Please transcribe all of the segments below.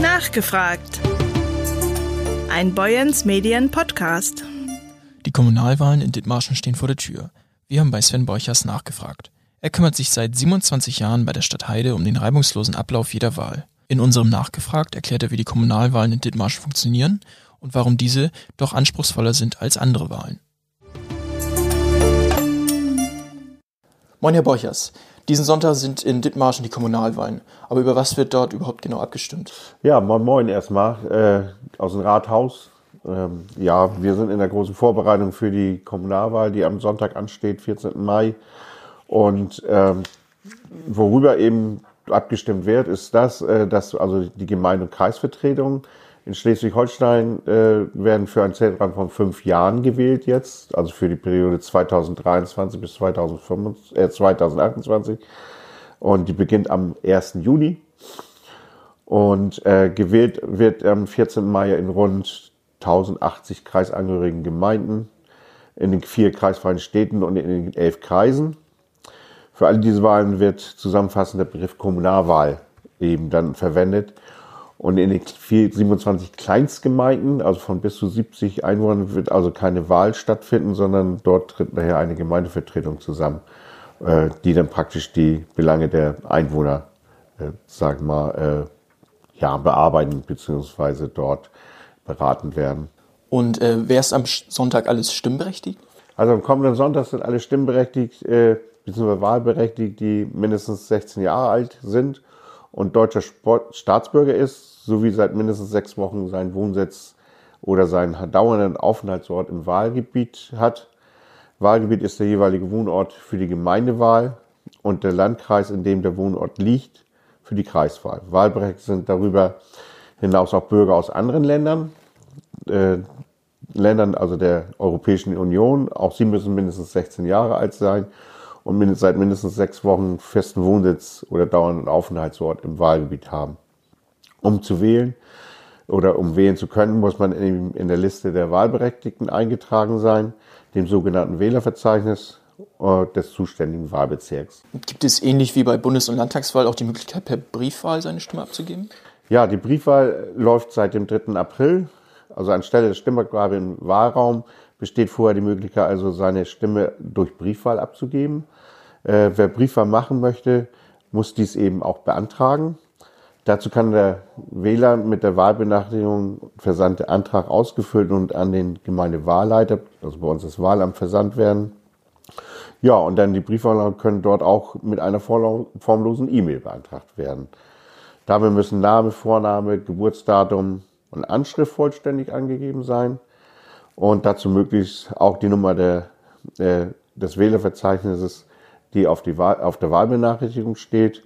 Nachgefragt. Ein Boyens Medien Podcast. Die Kommunalwahlen in Dithmarschen stehen vor der Tür. Wir haben bei Sven Borchers nachgefragt. Er kümmert sich seit 27 Jahren bei der Stadt Heide um den reibungslosen Ablauf jeder Wahl. In unserem Nachgefragt erklärt er, wie die Kommunalwahlen in Dithmarschen funktionieren und warum diese doch anspruchsvoller sind als andere Wahlen. Moin, Herr Borchers. Diesen Sonntag sind in Dithmarschen die Kommunalwahlen. Aber über was wird dort überhaupt genau abgestimmt? Ja, moin moin erstmal äh, aus dem Rathaus. Ähm, ja, wir sind in der großen Vorbereitung für die Kommunalwahl, die am Sonntag ansteht, 14. Mai. Und ähm, worüber eben abgestimmt wird, ist das, äh, dass also die Gemeinde- und Kreisvertretungen in Schleswig-Holstein äh, werden für einen Zeitraum von fünf Jahren gewählt jetzt, also für die Periode 2023 bis 2025, äh, 2028. Und die beginnt am 1. Juni. Und äh, gewählt wird am 14. Mai in rund 1080 kreisangehörigen Gemeinden, in den vier kreisfreien Städten und in den elf Kreisen. Für alle diese Wahlen wird zusammenfassend der Begriff Kommunalwahl eben dann verwendet. Und in den 27 Kleinstgemeinden, also von bis zu 70 Einwohnern, wird also keine Wahl stattfinden, sondern dort tritt nachher eine Gemeindevertretung zusammen, äh, die dann praktisch die Belange der Einwohner, äh, sagen wir mal, äh, ja, bearbeiten bzw. dort beraten werden. Und äh, wer ist am Sonntag alles stimmberechtigt? Also am kommenden Sonntag sind alle stimmberechtigt, äh, bzw. wahlberechtigt, die mindestens 16 Jahre alt sind und deutscher Sport Staatsbürger ist, sowie seit mindestens sechs Wochen seinen Wohnsitz oder seinen dauernden Aufenthaltsort im Wahlgebiet hat. Wahlgebiet ist der jeweilige Wohnort für die Gemeindewahl und der Landkreis, in dem der Wohnort liegt, für die Kreiswahl. Wahlberechtigt sind darüber hinaus auch Bürger aus anderen Ländern, äh, Ländern also der Europäischen Union. Auch sie müssen mindestens 16 Jahre alt sein und seit mindestens sechs Wochen festen Wohnsitz oder dauernden Aufenthaltsort im Wahlgebiet haben. Um zu wählen oder um wählen zu können, muss man in, der Liste der Wahlberechtigten eingetragen sein, dem sogenannten Wählerverzeichnis äh, des zuständigen Wahlbezirks. Gibt es ähnlich wie bei Bundes- und Landtagswahl auch die Möglichkeit, per Briefwahl seine Stimme abzugeben? Ja, die Briefwahl läuft seit dem 3. April. Also anstelle der Stimmabgabe im Wahlraum besteht vorher die Möglichkeit, also seine Stimme durch Briefwahl abzugeben. Äh, wer Briefwahl machen möchte, muss dies eben auch beantragen. Dazu kann der Wähler mit der Wahlbenachrichtigung versandte Antrag ausgefüllt und an den Gemeindewahlleiter, also bei uns das Wahlamt, versandt werden. Ja, und dann die Briefwahl können dort auch mit einer formlosen E-Mail beantragt werden. Dabei müssen Name, Vorname, Geburtsdatum und Anschrift vollständig angegeben sein und dazu möglichst auch die Nummer der, äh, des Wählerverzeichnisses, die auf, die Wahl, auf der Wahlbenachrichtigung steht.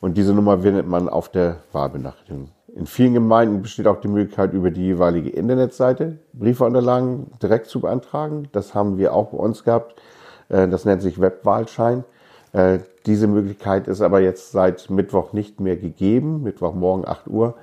Und diese Nummer findet man auf der Wahlbenachrichtigung. In vielen Gemeinden besteht auch die Möglichkeit, über die jeweilige Internetseite Briefeunterlagen direkt zu beantragen. Das haben wir auch bei uns gehabt. Äh, das nennt sich Webwahlschein. Äh, diese Möglichkeit ist aber jetzt seit Mittwoch nicht mehr gegeben, Mittwochmorgen 8 Uhr,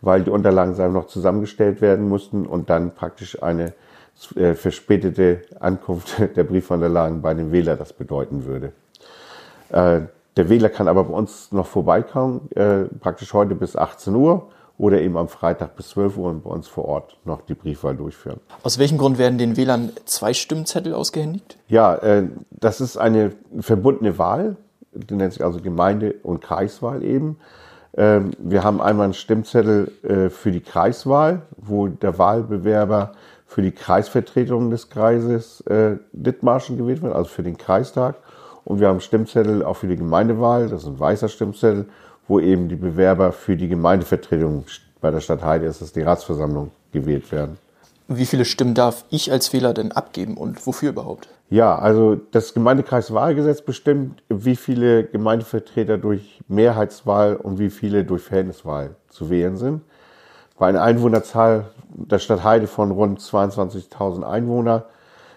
weil die Unterlagen noch zusammengestellt werden mussten und dann praktisch eine verspätete Ankunft der Briefunterlagen bei dem Wähler das bedeuten würde. Äh, der Wähler kann aber bei uns noch vorbeikommen, äh, praktisch heute bis 18 Uhr oder eben am Freitag bis 12 Uhr und bei uns vor Ort noch die Briefwahl durchführen. Aus welchem Grund werden den Wählern zwei Stimmzettel ausgehändigt? Ja, äh, das ist eine verbundene Wahl, die nennt sich also Gemeinde- und Kreiswahl eben. Ähm, wir haben einmal einen Stimmzettel äh, für die Kreiswahl, wo der Wahlbewerber für die Kreisvertretung des Kreises äh, Dithmarschen gewählt wird, also für den Kreistag. Und wir haben Stimmzettel auch für die Gemeindewahl, das ist ein weißer Stimmzettel, wo eben die Bewerber für die Gemeindevertretung bei der Stadt Heide ist, das die Ratsversammlung gewählt werden. Wie viele Stimmen darf ich als Wähler denn abgeben und wofür überhaupt? Ja, also das Gemeindekreiswahlgesetz bestimmt, wie viele Gemeindevertreter durch Mehrheitswahl und wie viele durch Verhältniswahl zu wählen sind. Bei einer Einwohnerzahl der Stadt Heide von rund 22.000 Einwohner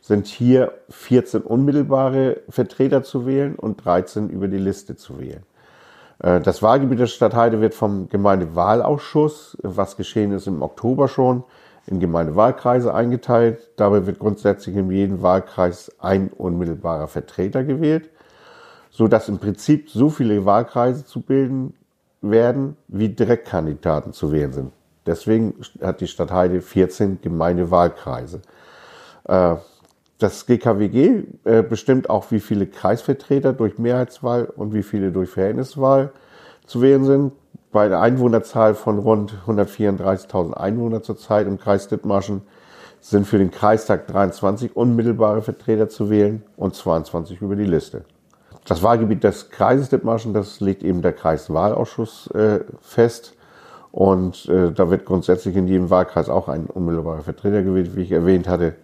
sind hier 14 unmittelbare Vertreter zu wählen und 13 über die Liste zu wählen. Äh, das Wahlgebiet der Stadt Heide wird vom Gemeindewahlausschuss, was geschehen ist im Oktober schon, in Gemeindewahlkreise eingeteilt. Dabei wird grundsätzlich in jedem Wahlkreis ein unmittelbarer Vertreter gewählt, so dass im Prinzip so viele Wahlkreise zu bilden werden, wie Direktkandidaten zu wählen sind. Deswegen hat die Stadt Heide 14 Gemeindewahlkreise. Äh, das GKWG äh, bestimmt auch, wie viele Kreisvertreter durch Mehrheitswahl und wie viele durch Verhältniswahl zu wählen sind. Bei einer Einwohnerzahl von rund 134.000 Einwohnern zurzeit im Kreis Dithmarschen sind für den Kreistag 23 unmittelbare Vertreter zu wählen und 22 über die Liste. Das Wahlgebiet des Kreises Dithmarschen, das legt eben der Kreiswahlausschuss äh, fest. Und äh, da wird grundsätzlich in jedem Wahlkreis auch ein unmittelbarer Vertreter gewählt, wie ich erwähnt hatte,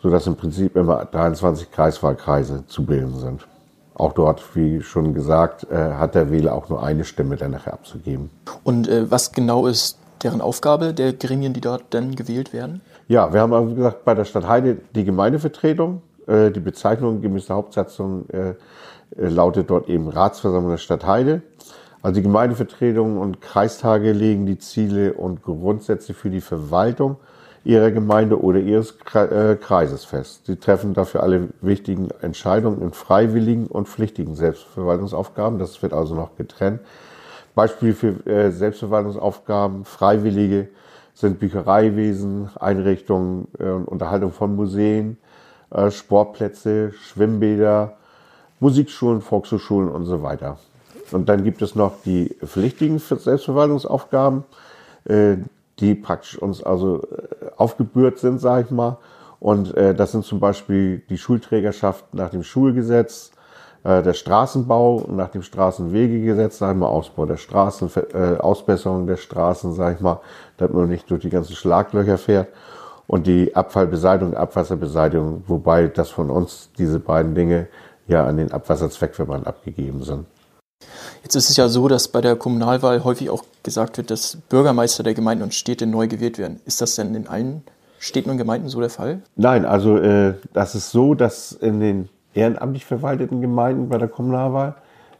sodass im Prinzip immer 23 Kreiswahlkreise zu bilden sind. Auch dort, wie schon gesagt, äh, hat der Wähler auch nur eine Stimme dann nachher abzugeben. Und äh, was genau ist deren Aufgabe der Gremien, die dort dann gewählt werden? Ja, wir haben also gesagt, bei der Stadt Heide die Gemeindevertretung. Äh, die Bezeichnung gemäß der Hauptsatzung äh, äh, lautet dort eben Ratsversammlung der Stadt Heide. Also die Gemeindevertretungen und Kreistage legen die Ziele und Grundsätze für die Verwaltung ihrer Gemeinde oder ihres äh, Kreises fest. Sie treffen dafür alle wichtigen Entscheidungen in freiwilligen und pflichtigen Selbstverwaltungsaufgaben. Das wird also noch getrennt. Beispiele für äh, Selbstverwaltungsaufgaben, Freiwillige sind Büchereiwesen, Einrichtungen und Unterhaltung von Museen, Sportplätze, Schwimmbäder, Musikschulen, Volkshochschulen und so weiter. Und dann gibt es noch die pflichtigen Selbstverwaltungsaufgaben, äh, die praktisch uns also äh, aufgebührt sind, sage ich mal. Und äh, das sind zum Beispiel die Schulträgerschaft nach dem Schulgesetz, der Straßenbau nach dem Straßenwegegesetz, sagen wir Ausbau der Straßen, Ausbesserung der Straßen, sage ich mal, damit man nicht durch die ganzen Schlaglöcher fährt. Und die Abfallbeseitigung, Abwasserbeseitigung, wobei das von uns diese beiden Dinge ja an den Abwasserzweckverband abgegeben sind. Jetzt ist es ja so, dass bei der Kommunalwahl häufig auch gesagt wird, dass Bürgermeister der Gemeinden und Städte neu gewählt werden. Ist das denn in allen Städten und Gemeinden so der Fall? Nein, also äh, das ist so, dass in den ehrenamtlich verwalteten Gemeinden bei der Kommunalwahl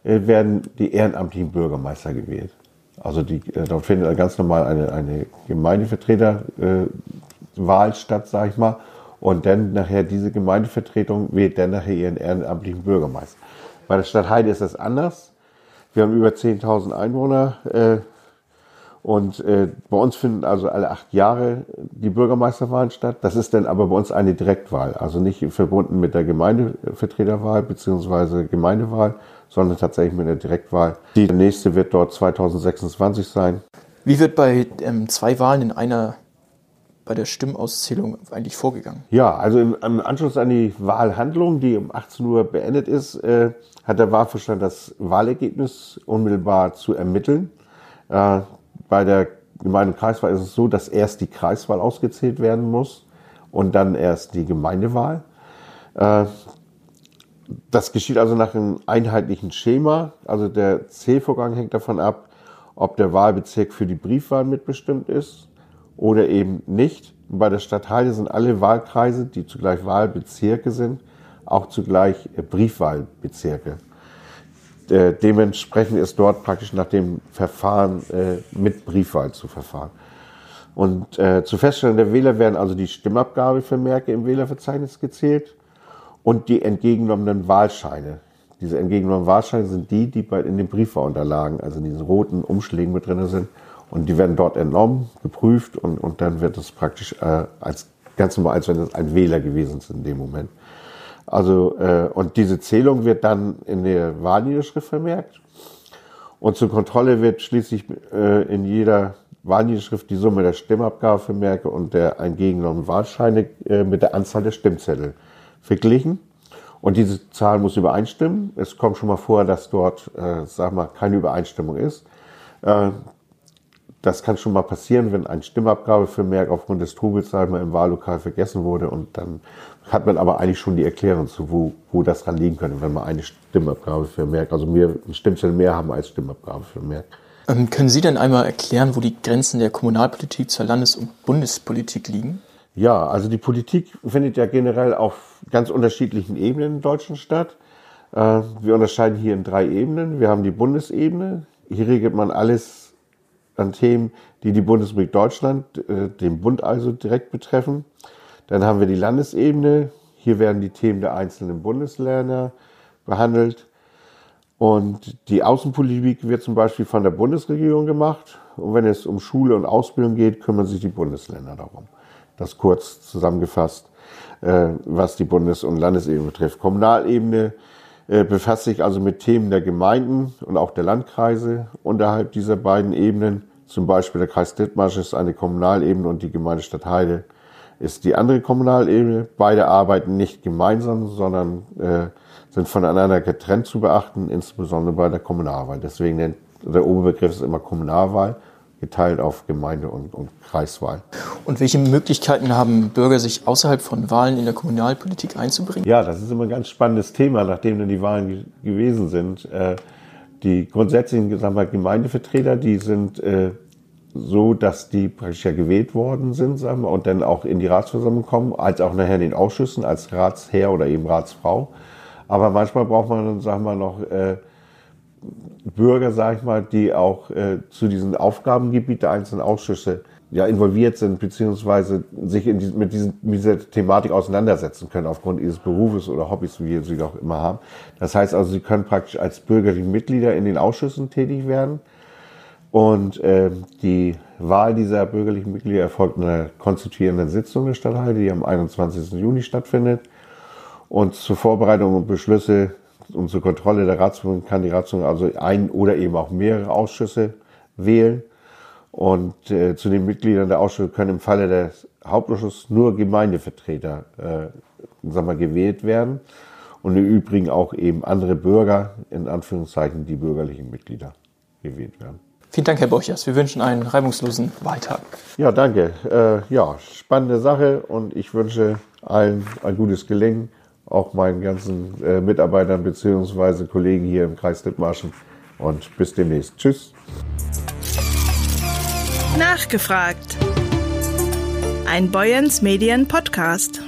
äh, werden die ehrenamtlichen Bürgermeister gewählt. Also die, äh, dort findet ganz normal eine, eine Gemeindevertreterwahl statt, sage ich mal. Und dann nachher diese Gemeindevertretung wählt dann nachher ihren ehrenamtlichen Bürgermeister. Bei der Stadt Heide ist das anders. Wir haben über 10.000 Einwohner äh, und äh, bei uns finden also alle acht Jahre die Bürgermeisterwahlen statt. Das ist dann aber bei uns eine Direktwahl, also nicht verbunden mit der Gemeindevertreterwahl bzw. Gemeindewahl, sondern tatsächlich mit einer Direktwahl. Die nächste wird dort 2026 sein. Wie wird bei ähm, zwei Wahlen in einer bei der Stimmauszählung eigentlich vorgegangen? Ja, also im, Anschluss an die Wahlhandlung, die um 18 Uhr beendet ist, äh, hat der Wahlvorstand das Wahlergebnis unmittelbar zu ermitteln. Äh, bei der Gemeinde- und Kreiswahl ist es so, dass erst die Kreiswahl ausgezählt werden muss und dann erst die Gemeindewahl. Äh, das geschieht also nach einem einheitlichen Schema. Also der Zählvorgang hängt davon ab, ob der Wahlbezirk für die Briefwahl mitbestimmt ist oder eben nicht. Bei der Stadt Heide sind alle Wahlkreise, die zugleich Wahlbezirke sind, auch zugleich Briefwahlbezirke. Äh, dementsprechend ist dort praktisch nach dem Verfahren äh, mit Briefwahl zu verfahren. Und äh, zur Feststellung der Wähler werden also die Stimmabgabevermerke im Wählerverzeichnis gezählt und die entgegenommenen Wahlscheine. Diese entgegenommenen Wahlscheine sind die, die bei, in den Briefwahlunterlagen, also in diesen roten Umschlägen mit drin sind, und die werden dort entnommen, geprüft und, und dann wird es praktisch äh, als ganz normal, als wenn es ein Wähler gewesen ist in dem Moment. Also, äh, und diese Zählung wird dann in der Wahlniederschrift vermerkt. Und zur Kontrolle wird schließlich äh, in jeder Wahlniederschrift die Summe der Stimmabgabevermerke und der entgegenommenen Wahlscheine äh, mit der Anzahl der Stimmzettel verglichen. Und diese Zahl muss übereinstimmen. Es kommt schon mal vor, dass dort, äh, sag mal, keine Übereinstimmung ist. Äh, das kann schon mal passieren, wenn ein Stimmabgabevermerk aufgrund des Trubels mal im Wahllokal vergessen wurde und dann hat man aber eigentlich schon die Erklärung zu, wo, wo das dran liegen könnte, wenn man eine Stimmabgabevermerk, also mehr Stimmzettel mehr haben als Stimmabgabevermerk. Ähm, können Sie denn einmal erklären, wo die Grenzen der Kommunalpolitik zur Landes- und Bundespolitik liegen? Ja, also die Politik findet ja generell auf ganz unterschiedlichen Ebenen in Deutschland statt. Äh, wir unterscheiden hier in drei Ebenen. Wir haben die Bundesebene. Hier regelt man alles an Themen, die die Bundesrepublik Deutschland, äh, den Bund also direkt betreffen. Dann haben wir die Landesebene. Hier werden die Themen der einzelnen Bundesländer behandelt. Und die Außenpolitik wird zum Beispiel von der Bundesregierung gemacht. Und wenn es um Schule und Ausbildung geht, kümmern sich die Bundesländer darum. Das kurz zusammengefasst, äh, was die Bundes- und Landesebene betrifft. Kommunalebene äh, befasst sich also mit Themen der Gemeinden und auch der Landkreise unterhalb dieser beiden Ebenen. Zum Beispiel der Kreis Dithmarsch ist eine Kommunalebene und die Gemeindestadt Heide ist die andere Kommunalebene. Beide arbeiten nicht gemeinsam, sondern äh, sind voneinander getrennt zu beachten, insbesondere bei der Kommunalwahl. Deswegen nennt der Oberbegriff ist immer Kommunalwahl, geteilt auf Gemeinde- und, und Kreiswahl. Und welche Möglichkeiten haben Bürger, sich außerhalb von Wahlen in der Kommunalpolitik einzubringen? Ja, das ist immer ein ganz spannendes Thema, nachdem dann die Wahlen gewesen sind. Äh, die grundsätzlichen sagen wir, Gemeindevertreter, die sind äh, so, dass die praktisch ja gewählt worden sind, sagen wir, und dann auch in die Ratsversammlung kommen, als auch nachher in den Ausschüssen als Ratsherr oder eben Ratsfrau. Aber manchmal braucht man dann, sagen wir noch, äh, Bürger, sage ich mal, die auch äh, zu diesen Aufgabengebieten der einzelnen Ausschüsse ja involviert sind, beziehungsweise sich die, mit, diesen, mit dieser Thematik auseinandersetzen können, aufgrund ihres Berufes oder Hobbys, wie sie auch immer haben. Das heißt also, sie können praktisch als bürgerliche Mitglieder in den Ausschüssen tätig werden. Und äh, die Wahl dieser bürgerlichen Mitglieder erfolgt in einer konstituierenden Sitzung der Stadthalle, die am 21. Juni stattfindet. Und zur Vorbereitung und Beschlüsse und zur Kontrolle der Ratsführung kann die Ratsführung also ein oder eben auch mehrere Ausschüsse wählen. Und äh, zu den Mitgliedern der Ausschüsse können im Falle des Hauptausschusses nur Gemeindevertreter äh, sagen wir, gewählt werden. Und im Übrigen auch eben andere Bürger, in Anführungszeichen die bürgerlichen Mitglieder, gewählt werden. Vielen Dank, Herr Borchers. Wir wünschen einen reibungslosen Wahltag. Ja, danke. Äh, ja, spannende Sache und ich wünsche allen ein gutes Gelingen auch meinen ganzen äh, Mitarbeitern bzw. Kollegen hier im Kreis Dithmarschen. Und bis demnächst. Tschüss. Nachgefragt. Ein Boyens Medien Podcast.